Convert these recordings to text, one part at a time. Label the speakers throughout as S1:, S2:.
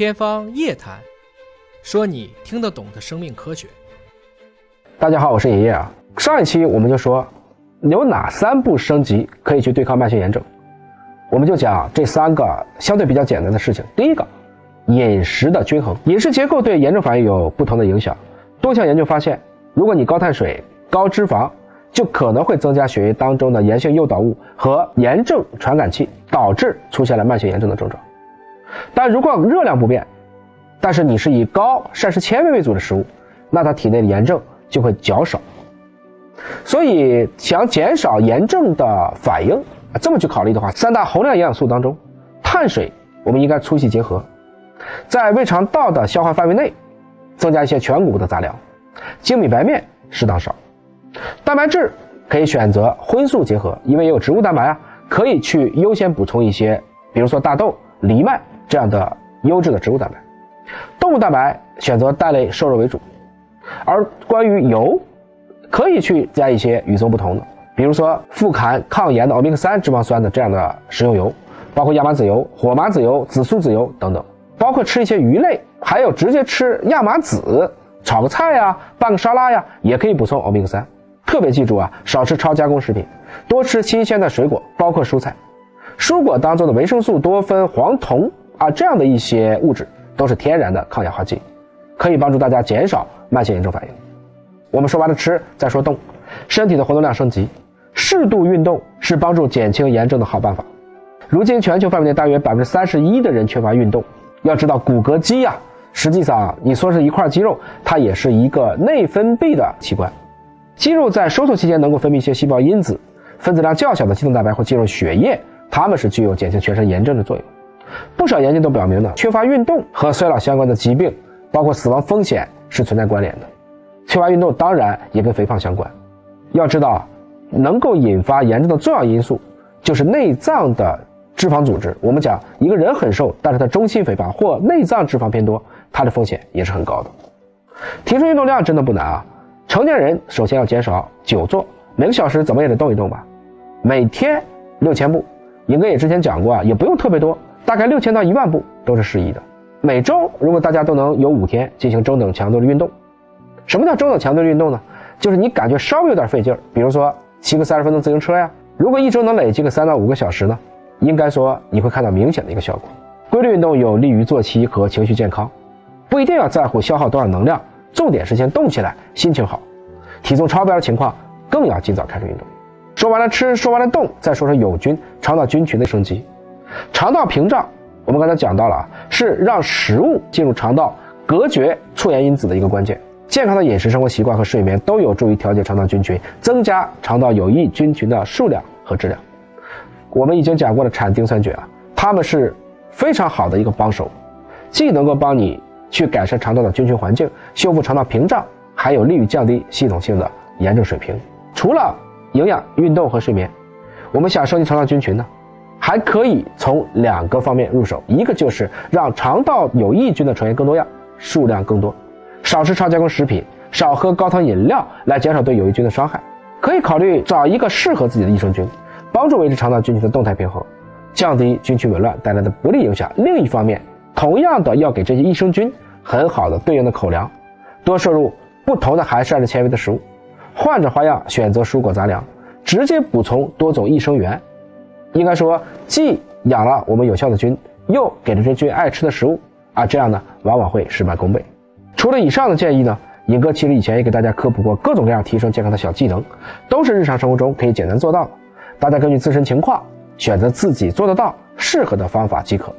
S1: 天方夜谭，说你听得懂的生命科学。
S2: 大家好，我是爷爷啊。上一期我们就说有哪三步升级可以去对抗慢性炎症，我们就讲这三个相对比较简单的事情。第一个，饮食的均衡，饮食结构对炎症反应有不同的影响。多项研究发现，如果你高碳水、高脂肪，就可能会增加血液当中的炎性诱导物和炎症传感器，导致出现了慢性炎症的症状。但如果热量不变，但是你是以高膳食纤维为主的食物，那它体内的炎症就会较少。所以想减少炎症的反应，这么去考虑的话，三大宏量营养素当中，碳水我们应该粗细结合，在胃肠道的消化范围内增加一些全谷物的杂粮，精米白面适当少。蛋白质可以选择荤素结合，因为有植物蛋白啊，可以去优先补充一些，比如说大豆、藜麦这样的优质的植物蛋白。动物蛋白选择蛋类、瘦肉为主，而关于油，可以去加一些与众不同的，比如说富含抗炎的欧米伽三脂肪酸的这样的食用油，包括亚麻籽油、火麻籽油、紫苏籽油等等，包括吃一些鱼类，还有直接吃亚麻籽炒个菜呀、拌个沙拉呀，也可以补充欧米伽三。特别记住啊，少吃超加工食品，多吃新鲜的水果，包括蔬菜。蔬果当中的维生素多酚、黄酮啊，这样的一些物质都是天然的抗氧化剂，可以帮助大家减少慢性炎症反应。我们说完了吃，再说动，身体的活动量升级，适度运动是帮助减轻炎症的好办法。如今全球范围内大约百分之三十一的人缺乏运动。要知道骨骼肌呀，实际上你说是一块肌肉，它也是一个内分泌的器官。肌肉在收缩期间能够分泌一些细胞因子，分子量较小的肌动蛋白会进入血液，它们是具有减轻全身炎症的作用。不少研究都表明呢，缺乏运动和衰老相关的疾病，包括死亡风险是存在关联的。缺乏运动当然也跟肥胖相关。要知道，能够引发炎症的重要因素就是内脏的脂肪组织。我们讲一个人很瘦，但是他中心肥胖或内脏脂肪偏多，他的风险也是很高的。提升运动量真的不难啊。成年人首先要减少久坐，每个小时怎么也得动一动吧。每天六千步，尹哥也之前讲过啊，也不用特别多，大概六千到一万步都是适宜的。每周如果大家都能有五天进行中等强度的运动，什么叫中等强度的运动呢？就是你感觉稍微有点费劲儿，比如说骑个三十分钟自行车呀。如果一周能累积个三到五个小时呢，应该说你会看到明显的一个效果。规律运动有利于作息和情绪健康，不一定要在乎消耗多少能量。重点是先动起来，心情好。体重超标的情况更要尽早开始运动。说完了吃，说完了动，再说说有菌肠道菌群的升级。肠道屏障，我们刚才讲到了啊，是让食物进入肠道隔绝促炎因子的一个关键。健康的饮食生活习惯和睡眠都有助于调节肠道菌群，增加肠道有益菌群的数量和质量。我们已经讲过了产丁酸菌啊，它们是非常好的一个帮手，既能够帮你。去改善肠道的菌群环境，修复肠道屏障，还有利于降低系统性的炎症水平。除了营养、运动和睡眠，我们想升级肠道菌群呢，还可以从两个方面入手。一个就是让肠道有益菌的成员更多样，数量更多，少吃超加工食品，少喝高糖饮料，来减少对有益菌的伤害。可以考虑找一个适合自己的益生菌，帮助维持肠道菌群的动态平衡，降低菌群紊乱带来的不利影响。另一方面，同样的，要给这些益生菌很好的对应的口粮，多摄入不同的含膳食纤维的食物，换着花样选择蔬果杂粮，直接补充多种益生元。应该说，既养了我们有效的菌，又给了这菌爱吃的食物啊，这样呢，往往会事半功倍。除了以上的建议呢，尹哥其实以前也给大家科普过各种各样提升健康的小技能，都是日常生活中可以简单做到的。大家根据自身情况选择自己做得到、适合的方法即可。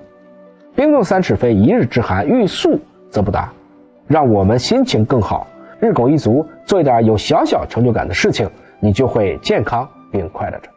S2: 冰冻三尺非一日之寒，欲速则不达。让我们心情更好，日拱一卒，做一点有小小成就感的事情，你就会健康并快乐着。